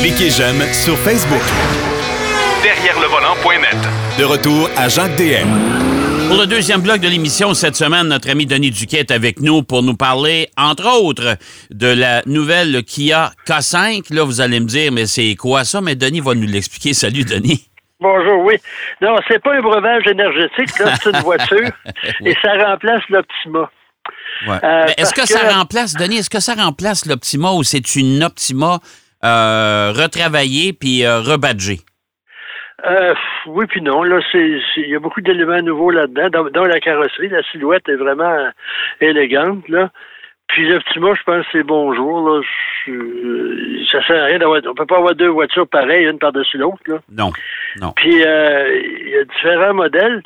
Cliquez j'aime sur Facebook. Derrière le volant.net. De retour à Jacques DM. Pour le deuxième bloc de l'émission cette semaine, notre ami Denis Duquet est avec nous pour nous parler, entre autres, de la nouvelle Kia K5. Là, vous allez me dire, mais c'est quoi ça? Mais Denis va nous l'expliquer. Salut, Denis. Bonjour, oui. Non, c'est pas un breuvage énergétique, là, c'est une voiture et ça remplace l'Optima. Ouais. Euh, est-ce que, ça remplace, Denis, est-ce que ça remplace l'Optima ou c'est une Optima euh, retravaillée puis euh, rebadgée? Euh, oui, puis non. Là, il y a beaucoup d'éléments nouveaux là-dedans. Dans, dans, la carrosserie, la silhouette est vraiment élégante. Là. Puis l'Optima, je pense que c'est bonjour. Là. Je, ça sert à rien d'avoir. On peut pas avoir deux voitures pareilles, une par-dessus l'autre. Là. Non. Non. Puis euh, il y a différents modèles.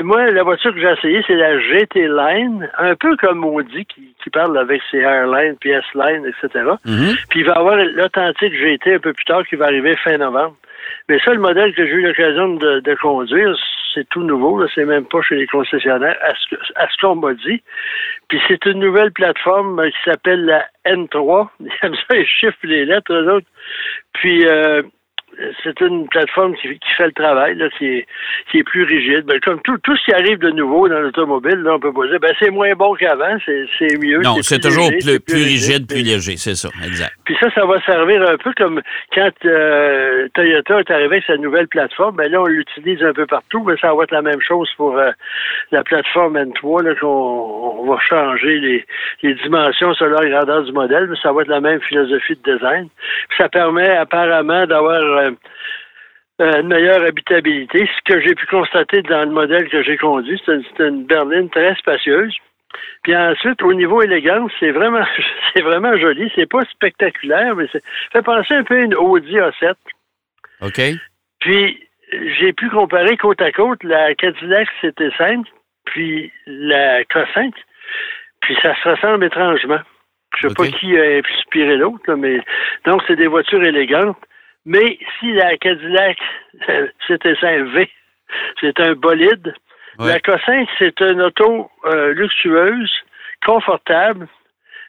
Moi, la voiture que j'ai essayée, c'est la GT Line, un peu comme Audi qui, qui parle avec ses Airline, puis S-Line, etc. Mm-hmm. Puis il va y avoir l'authentique GT un peu plus tard qui va arriver fin novembre. Mais ça, le modèle que j'ai eu l'occasion de, de, conduire, c'est tout nouveau. C'est même pas chez les concessionnaires, à ce, qu'on m'a dit. Puis c'est une nouvelle plateforme qui s'appelle la N3. Ils aiment ça, ils chiffrent les lettres, eux autres. Puis euh, c'est une plateforme qui, qui, fait le travail, là, qui, est, qui est plus rigide. Ben, comme tout, tout ce qui arrive de nouveau dans l'automobile, là, on peut pas dire ben, c'est moins bon qu'avant, c'est mieux. Non, c'est toujours léger, plus, plus, rigide, plus léger, c'est ça, exact. Puis ça, ça va servir un peu comme quand euh, Toyota est arrivé avec sa nouvelle plateforme, ben là, on l'utilise un peu partout, mais ça va être la même chose pour euh, la plateforme N3, là, qu'on on va changer les, les dimensions selon la grandeur du modèle, mais ça va être la même philosophie de design. Puis ça permet apparemment d'avoir euh, une meilleure habitabilité. Ce que j'ai pu constater dans le modèle que j'ai conduit, c'est une, berline très spacieuse. Puis ensuite, au niveau élégance, c'est vraiment, c'est vraiment joli. C'est pas spectaculaire, mais ça fait penser un peu à une Audi A7. OK. Puis, j'ai pu comparer côte à côte la Cadillac CT5 puis la K5. Puis ça se ressemble étrangement. Je sais okay. pas qui a inspiré l'autre, mais donc c'est des voitures élégantes. Mais si la Cadillac CT5V, c'est un bolide, ouais. la K5, c'est une auto euh, luxueuse, confortable.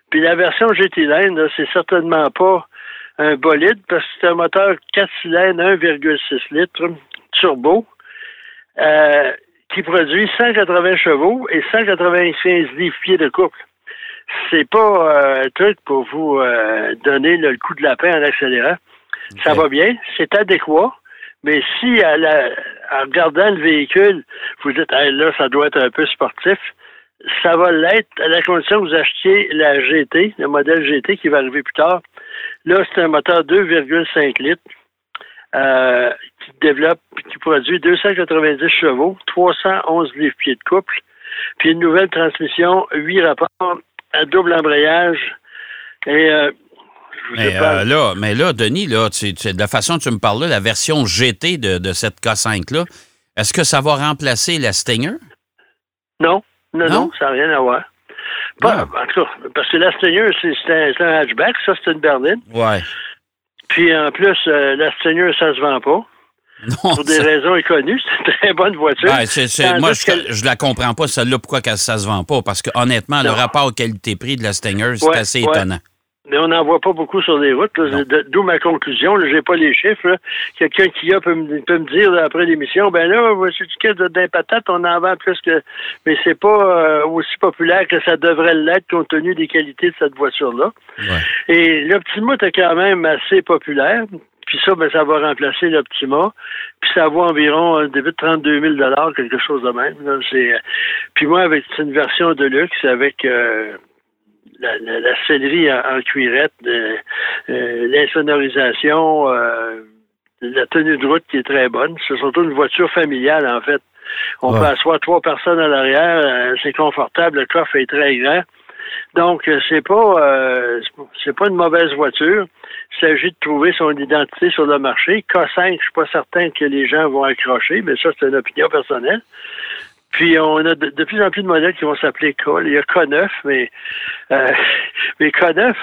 Puis la version GT Line, c'est certainement pas un bolide parce que c'est un moteur 4 cylindres 1,6 litres turbo euh, qui produit 180 chevaux et 195 livres-pieds de couple. C'est pas euh, un truc pour vous euh, donner le coup de lapin en accélérant. Ça va bien, c'est adéquat, mais si à la, en regardant le véhicule, vous dites hey, là, ça doit être un peu sportif, ça va l'être à la condition que vous achetiez la GT, le modèle GT qui va arriver plus tard. Là, c'est un moteur 2,5 litres euh, qui développe, qui produit 290 chevaux, 311 livres-pieds de couple, puis une nouvelle transmission, 8 rapports à double embrayage. Et euh, mais, euh, là, mais là, Denis, là, tu, tu, de la façon dont tu me parles, là, la version GT de, de cette K5-là, est-ce que ça va remplacer la Stinger? Non, non, non, non ça n'a rien à voir. Pas, En tout cas, parce que la Stinger, c'est un, un, hatchback, ça, c'est une berline. Ouais. Puis en plus, euh, la Stinger, ça se vend pas. Non, pour des ça... raisons inconnues, c'est une très bonne voiture. Ouais, c est, c est, moi, je, je la comprends pas, celle-là, pourquoi ça se vend pas? Parce que honnêtement, non. le rapport qualité-prix de la Stinger, c'est ouais, assez ouais. étonnant. Mais on n'en voit pas beaucoup sur les routes. D'où ma conclusion. Je n'ai pas les chiffres. Quelqu'un qui a peut me, peut me dire là, après l'émission, ben là, voici du cas d'un patate, on en vend plus que. Mais c'est pas euh, aussi populaire que ça devrait l'être compte tenu des qualités de cette voiture-là. Ouais. Et l'Optima est quand même assez populaire. Puis ça, ben, ça va remplacer l'Optima. Puis ça vaut environ un début de 32 000 quelque chose de même. Là. Puis moi, avec une version de luxe avec euh, la, la, en, en cuirette, euh, euh, l'insonorisation, euh, la tenue de route qui est très bonne. C'est surtout une voiture familiale, en fait. On ouais. peut asseoir trois personnes à l'arrière, c'est confortable, le coffre est très grand. Donc, c'est pas euh, c'est pas une mauvaise voiture. Il s'agit de trouver son identité sur le marché. K5, je suis pas certain que les gens vont accrocher, mais ça, c'est une opinion personnelle. Puis on a de, de, plus en plus de modèles qui vont s'appeler K. Il y a K9, mais euh, mais K9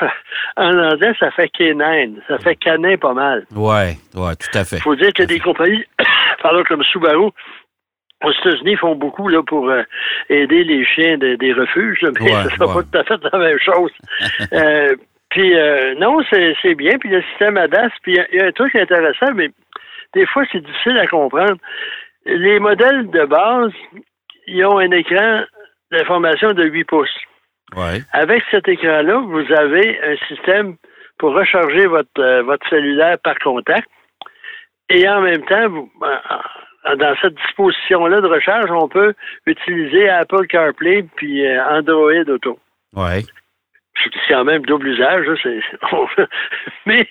en anglais ça fait K9, ça fait canin pas mal. Ouais, ouais, tout à fait. Il faut dire qu'il y a des compagnies, pardon, comme Subaru, aux États-Unis, font beaucoup là, pour euh, aider les chiens de, des refuges, là, mais ouais, ce ne sera ouais. pas tout à fait la même chose. euh, Puis euh, non, c'est bien. Puis le système ADAS, puis il y a- il y, a un truc intéressant, mais des fois, c'est difficile à comprendre. Les modèles de base, ils ont un écran d'information de 8 pouces. Ouais. Avec cet écran-là, vous avez un système pour recharger votre, euh, votre cellulaire par contact. Et en même temps, vous- en- dans cette disposition-là de recharge, on peut utiliser Apple CarPlay puis euh, Android Auto. Ouais. C'est quand même double usage. là, c'est- Mais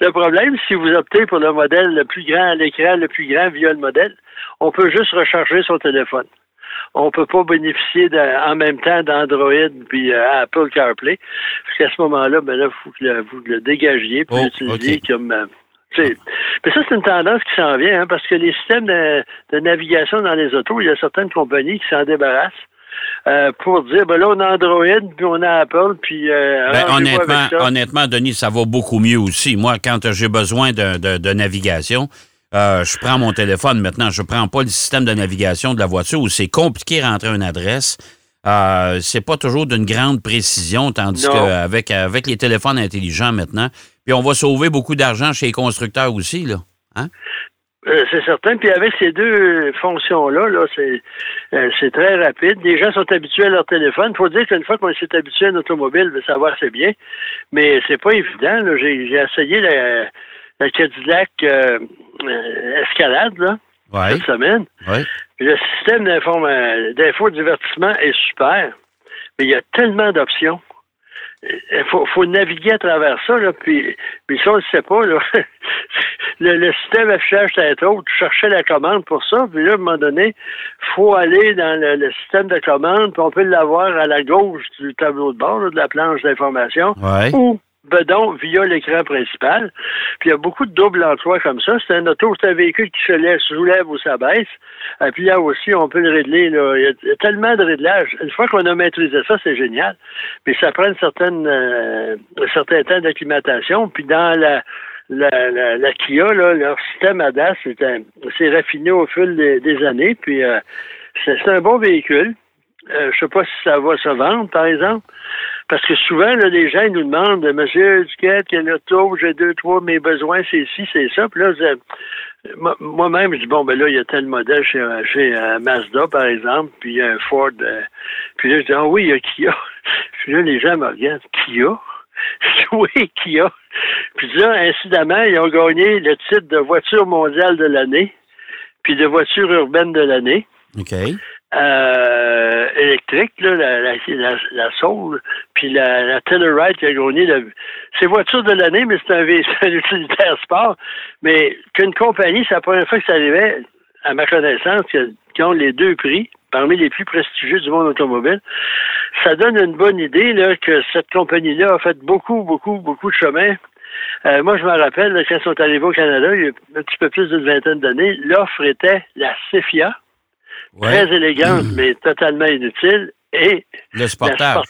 le problème, si vous optez pour le modèle le plus grand, l'écran le plus grand via le modèle, on peut juste recharger son téléphone. On ne peut pas bénéficier de- en même temps d'Android puis euh, Apple CarPlay. Parce qu'à ce moment-là, ben là, il faut que le- vous le dégagiez puis Oh, comme. euh, mais ça, c'est une tendance qui s'en vient, hein, parce que les systèmes de, de navigation dans les autos, il y a certaines compagnies qui s'en débarrassent euh, pour dire, ben là, on a Android, puis on a Apple, puis euh, Ben, honnêtement, honnêtement, Denis, ça va beaucoup mieux aussi. Moi, quand j'ai besoin de, de- de navigation, euh, je prends mon téléphone maintenant. Je prends pas le système de navigation de la voiture où c'est compliqué de rentrer une adresse. Euh, c'est pas toujours d'une grande précision, tandis qu'avec avec les téléphones intelligents maintenant, puis on va sauver beaucoup d'argent chez les constructeurs aussi, là. Hein? Euh, c'est certain. Puis avec ces deux fonctions-là, là, c'est euh, c'est très rapide. Les gens sont habitués à leur téléphone. Il faut dire qu'une fois qu'on s'est habitué à un automobile, ça va assez bien. Mais c'est pas évident. là. J'ai j'ai essayé la, la Cadillac euh, euh, Escalade là, Ouais, cette semaine. ouais. Le système d'infodivertissement est super. Mais il y a tellement d'options. Il faut, faut naviguer à travers ça, là, puis, puis ça, on ne sait pas, là. le, le système affichage tête haute, tu cherchais la commande pour ça, puis là, à un moment donné, faut aller dans le, le système de commande, puis on peut l'avoir à la gauche du tableau de bord, là, de la planche d'information, Ouais. ou bedon via l'écran principal. Puis il y a beaucoup de doubles emplois comme ça. C'est un auto, c'est un véhicule qui se lève, soulève ou s'abaisse. Et puis là aussi, on peut le régler. Là. Il, y a, tellement de réglages. Une fois qu'on a maîtrisé ça, c'est génial. Mais ça prend euh, un certain temps d'acclimatation. Puis dans la, la, la, Kia, là, leur système ADAS, c'est, raffiné au fil des, années. Puis euh, c'est, c'est un bon véhicule. Euh, je sais pas si ça va se vendre, par exemple. Parce que souvent, là, les gens ils nous demandent, Monsieur Duquette, quel auto, j'ai deux, trois, mes besoins, c'est ci, c'est ça. Puis là, moi-même, je dis, bon, ben là, il y a tel modèle chez, chez euh, Mazda, par exemple, puis il y a un Ford. euh, puis là, je dis, ah oui, il y a Kia. Puis là, les gens me regardent, Kia? Oui, Kia. Puis là, incidemment, ils ont gagné le titre de voiture mondiale de l'année, puis de voiture urbaine de l'année OK. euh, électrique, là, la, la, la, Soul, puis la, la qui a gagné. le- C'est voiture de l'année, mais c'est un, un utilitaire sport. Mais qu'une compagnie, c'est la première fois que ça arrivait, à ma connaissance, qui ont les deux prix, parmi les plus prestigieux du monde automobile. Ça donne une bonne idée là, que cette compagnie-là a fait beaucoup, beaucoup, beaucoup de chemin. Euh, moi, je me rappelle, quand ils sont arrivés au Canada, il y a un petit peu plus d'une vingtaine d'années, l'offre était la Cephia Ouais. très élégante, mais totalement inutile, et Le sportage.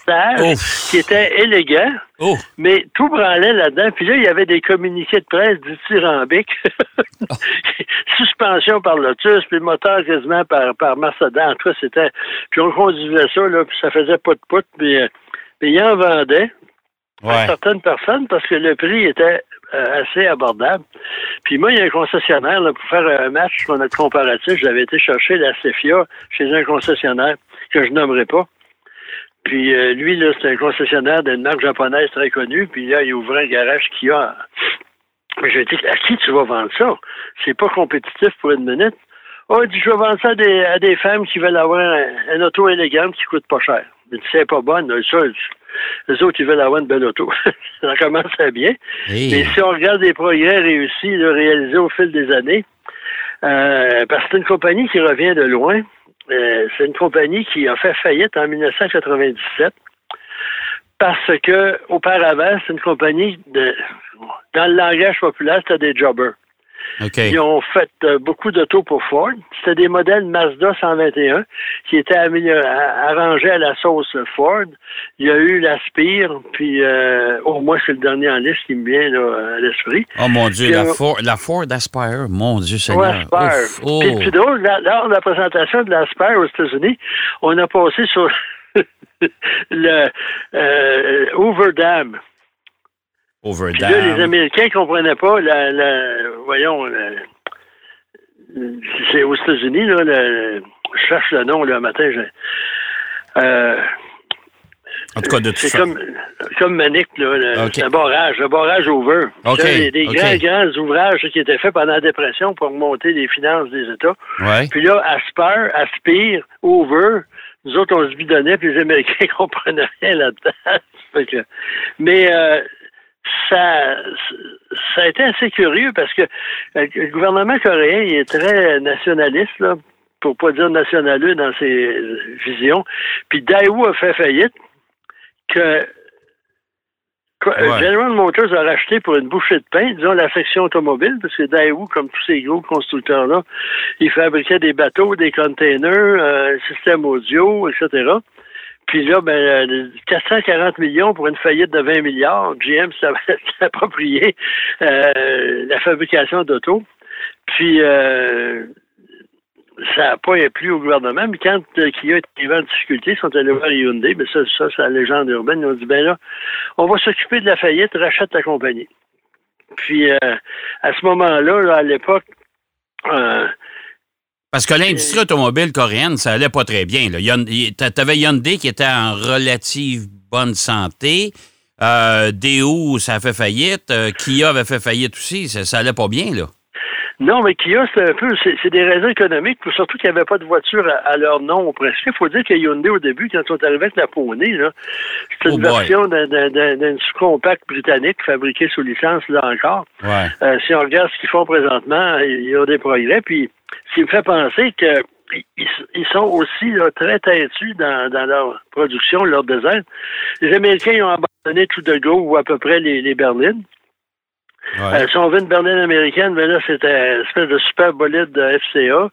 Qui était élégant, Oh. mais tout branlait là-dedans. Puis là, il y avait des communiqués de presse dithyrambiques, suspension par Lotus, puis moteur quasiment par, par Mercedes. En tout cas, c'était... Puis on conduisait ça, là, puis ça faisait pas de pout, puis, euh, puis ils en vendaient à certaines personnes parce que le prix était assez abordable. Puis moi, il y a un concessionnaire, là, pour faire un match sur notre comparatif, j'avais été chercher la Cephia chez un concessionnaire que je nommerai pas. Puis euh, lui, là, c'est un concessionnaire d'une marque japonaise très connue. Puis là, il ouvrait un garage qui a. J'ai dit, à qui tu vas vendre ça? C'est pas compétitif pour une minute. Oh, il dit, je vais vendre ça à des, à des femmes qui veulent avoir un, auto élégante qui coûte pas cher. Il dit, c'est pas bonne. Ça, les autres, ils veulent avoir une belle auto. ça commence à bien. Hey. Mais si on regarde les progrès réussis, là, réalisés au fil des années, euh, parce que c'est une compagnie qui revient de loin. Euh, c'est une compagnie qui a fait faillite en 1997 parce que auparavant, c'est une compagnie de dans le langage populaire, c'était des jobbers. OK. Ils ont fait euh, beaucoup d'autos pour Ford. C'était des modèles Mazda 121 qui étaient arrangés à la sauce Ford. Il y a eu l'Aspire, puis euh, au moins c'est le dernier en liste qui me vient là, à l'esprit. Oh mon Dieu, Puis, la, euh, Ford, la Ford Aspire, mon Dieu Ouais, Seigneur. Aspire. Oh. Puis, puis drôle, lors de la présentation de l'Aspire aux États-Unis, on a passé sur le euh, Hoover Dam. Puis là, les Américains ne comprenaient pas la, la voyons, c'est aux États-Unis, là, le- je cherche le nom, le matin, je- euh, En tout cas, de tout c'est ça. comme, comme Manic, là, le, c'est un barrage, le barrage over. Ok, C'est des grands, grands ouvrages qui étaient faits pendant la dépression pour remonter les finances des États. Ouais. Puis là, Aspire, Aspire, Over, nous autres, on se bidonnait, puis les Américains comprenaient rien là-dedans. Mais euh, ça, ça a été assez curieux parce que euh, le gouvernement coréen il est très nationaliste, là, pour pas dire nationaliste dans ses visions. Puis Daewoo a fait faillite que Ouais. General Motors a racheté pour une bouchée de pain, disons, la section automobile, parce que Daewoo, comme tous ces gros constructeurs-là, ils fabriquaient des bateaux, des containers, euh, un système audio, etc. Puis là, ben, euh, 440 millions pour une faillite de 20 milliards. GM s'est approprié euh, la fabrication d'auto. Puis, euh, ça n'a pas plu au gouvernement, mais quand euh, Kia est arrivé en difficulté, ils sont allés voir Hyundai, mais ça, ça c'est la légende urbaine, ils ont dit, ben là, on va s'occuper de la faillite, rachète ta compagnie. Puis, euh, à ce moment-là, là, à l'époque, euh, Parce que l'industrie automobile coréenne, ça allait pas très bien. t'a- T'avais Hyundai qui était en relative bonne santé. Euh, Daewoo, ça a fait faillite. Euh, Kia avait fait faillite aussi. Ça, ça allait pas bien, là. Non, mais Kia, c'est un peu, c'est des raisons économiques, surtout qu'il n'y avait pas de voiture à, à leur nom presque. Il faut dire que Hyundai, au début, quand ils sont arrivés avec la Poney, là, c'était Oh une version d'un- sous-compact britannique fabriqué sous licence, là encore. Ouais. Euh, si on regarde ce qu'ils font présentement, il y a des progrès. Puis, ce qui me fait penser que ils, ils sont aussi là, très têtus dans, dans leur production, leur design. Les Américains ils ont abandonné tout de go ou à peu près les, les berlines. Euh, si on veut une berline américaine, ben là, c'était une espèce de super bolide de FCA,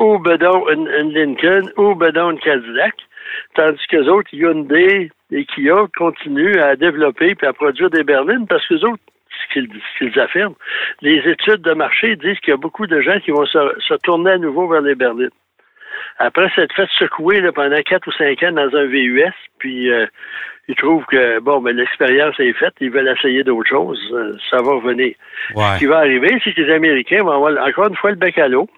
ou bedon une, une Lincoln, ou bedon une Cadillac. Tandis que les autres, Hyundai et Kia, continuent à développer et à produire des berlines parce que les autres, ce qu'ils ce qu'ils affirment, les études de marché disent qu'il y a beaucoup de gens qui vont se, se tourner à nouveau vers les berlines. Après s'être fait secouer là, pendant quatre ou cinq ans dans un VUS, puis euh, ils trouvent que bon, ben l'expérience est faite, ils veulent essayer d'autres choses, euh, ça va revenir. Ce qui va arriver, c'est que les Américains vont avoir encore une fois le bec à l'eau.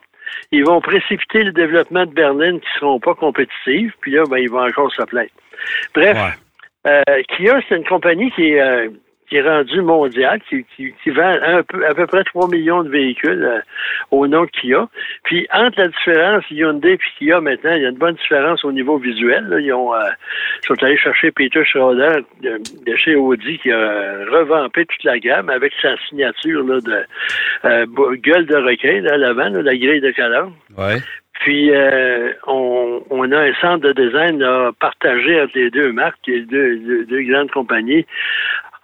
Ils vont précipiter le développement de berlines qui ne seront pas compétitives, puis là, ben, ils vont encore se plaindre. Bref, Ouais. euh, Kia, c'est une compagnie qui est, euh, qui est rendue mondiale, qui, qui, qui vend un peu, à peu près 3 millions de véhicules euh, au nom de Kia. Puis entre la différence Hyundai et Kia maintenant, il y a une bonne différence au niveau visuel. là. Ils, ont, euh, sont allés chercher Peter Schroeder de, de chez Audi qui a revampé toute la gamme avec sa signature là, de euh, gueule de requin là, à l'avant, la grille de calandre. Ouais. Puis euh, on, on a un centre de design là, partagé entre les deux marques, les deux, deux, deux grandes compagnies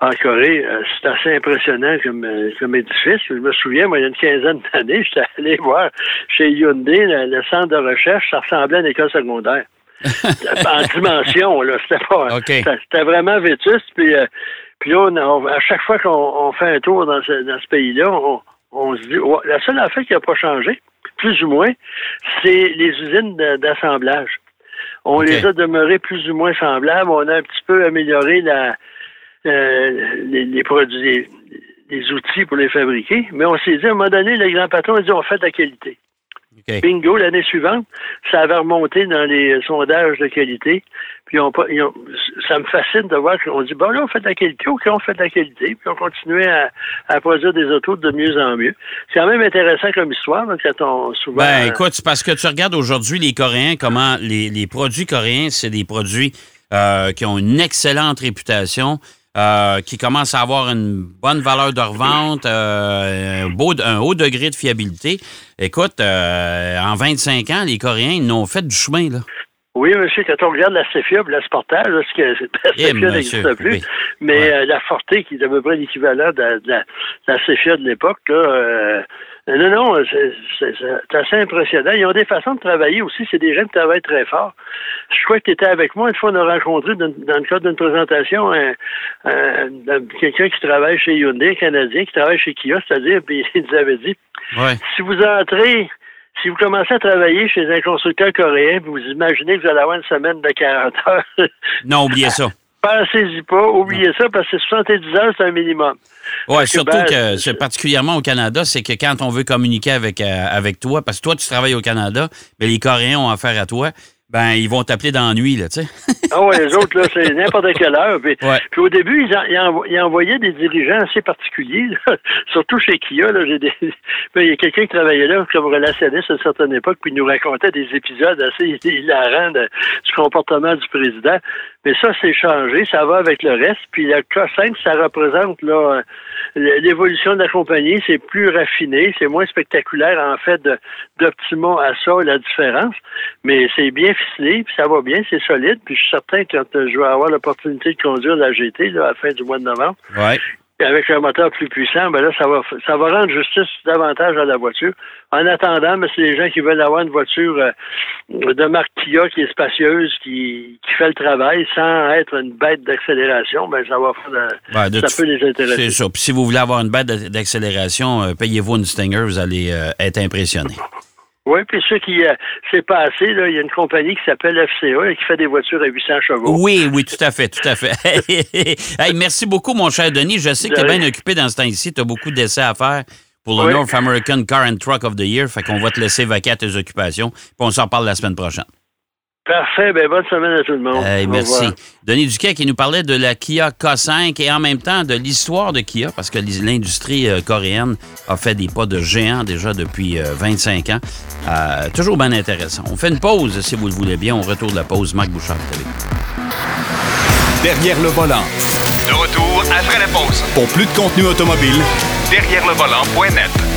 en Corée. Euh, c'est assez impressionnant comme, euh, comme édifice. Je me souviens, moi, il y a une quinzaine d'années, j'étais allé voir chez Hyundai le, le centre de recherche, ça ressemblait à une école secondaire. en dimension, là. C'était pas. OK. C'était vraiment vétuste. Puis, euh, puis là, on a- on- à chaque fois qu'on on fait un tour dans ce, dans ce pays-là, on, on se dit ouais, la seule affaire qui n'a pas changé, plus ou moins, c'est les usines d'assemblage. On les a demeurées plus ou moins semblables. On a un petit peu amélioré la, euh, les, les produits, les, les outils pour les fabriquer. Mais on s'est dit, à un moment donné, les grands patrons ont dit on fait de la qualité. Bingo, l'année suivante, ça avait remonté dans les sondages de qualité. Puis on, ça me fascine de voir qu'on dit, bon là, on fait de la qualité, OK, on fait de la qualité, puis on continuait à, à produire des autos de mieux en mieux. C'est quand même intéressant comme histoire, là, quand on souvent... Ben, écoute, c'est parce que tu regardes aujourd'hui les Coréens, comment les, les produits coréens, c'est des produits euh, qui ont une excellente réputation, euh, qui commencent à avoir une bonne valeur de revente, euh, un, beau, un haut degré de fiabilité. Écoute, euh, en 25 ans, les Coréens, ils n'ont fait du chemin, là. Oui, monsieur, quand on regarde la Cefia, puis la Sportage, là, ce que la Eh, Cefia monsieur, n'existe plus, oui. mais Ouais. la Forte, qui est à peu près l'équivalent de, la- de la, de la Cefia de l'époque, là, euh, non, non, c'est assez impressionnant. Ils ont des façons de travailler aussi. C'est des gens qui travaillent très fort. Je crois que tu étais avec moi. Une fois, on a rencontré dans, dans le cadre d'une présentation un- un- un- quelqu'un qui travaille chez Hyundai, un Canadien, qui travaille chez Kia, c'est-à-dire, puis il nous avait dit, Ouais. si vous entrez, si vous commencez à travailler chez un constructeur coréen, vous imaginez que vous allez avoir une semaine de 40 heures, Non, oubliez ça. Pensez-y pas, oubliez ça, parce que 70 heures, c'est un minimum. Oui, surtout ben, que, c'est particulièrement au Canada, c'est que quand on veut communiquer avec, euh, avec toi, parce que toi, tu travailles au Canada, mais les Coréens ont affaire à toi, ben, ils vont t'appeler dans la nuit, là, tu sais. ah ouais, les autres, là, c'est n'importe quelle heure. Puis, Ouais. puis au début, ils, en- ils, envo- ils envoyaient des dirigeants assez particuliers, là. surtout chez Kia. Là, j'ai des... Ben, il y a quelqu'un qui travaillait là comme relationniste à une certaine époque, puis il nous racontait des épisodes assez hilarants de- du comportement du président. Mais ça, c'est changé, ça va avec le reste. Puis le K5, ça représente là l'évolution de la compagnie. C'est plus raffiné, c'est moins spectaculaire en fait de d'Optima à ça, la différence. Mais c'est bien ficelé, puis ça va bien, c'est solide. Puis je suis certain que quand je vais avoir l'opportunité de conduire la GT à la fin du mois de novembre, Ouais. Avec un moteur plus puissant, ben là, ça va ça va rendre justice davantage à la voiture. En attendant, mais c'est les gens qui veulent avoir une voiture euh, de marque Kia qui est spacieuse, qui, qui fait le travail sans être une bête d'accélération, ben ça va faire de- Ouais, de ça peut les intéresser. C'est ça. Puis si vous voulez avoir une bête d'a- d'accélération, euh, payez-vous une Stinger, vous allez euh, être impressionné. Oui, puis ceux qui euh, c'est passé, là, il y a une compagnie qui s'appelle FCA et qui fait des voitures à 800 chevaux. Oui, oui, tout à fait, tout à fait. hey, merci beaucoup, mon cher Denis. Je sais que tu es bien occupé dans ce temps-ci. Tu as beaucoup d'essais à faire pour le Oui. North American Car and Truck of the Year. Fait qu'on va te laisser vaquer à tes occupations. Puis on s'en parle la semaine prochaine. Parfait, ben bonne semaine à tout le monde. Au merci. Denis Duquet qui nous parlait de la Kia K5 et en même temps de l'histoire de Kia, parce que l'industrie euh, coréenne a fait des pas de géant déjà depuis euh, 25 ans. Euh, toujours bien intéressant. On fait une pause, si vous le voulez bien. On retourne de la pause. Marc Bouchard. Derrière le volant. De retour après la pause. Pour plus de contenu automobile, Derrière le volant.net.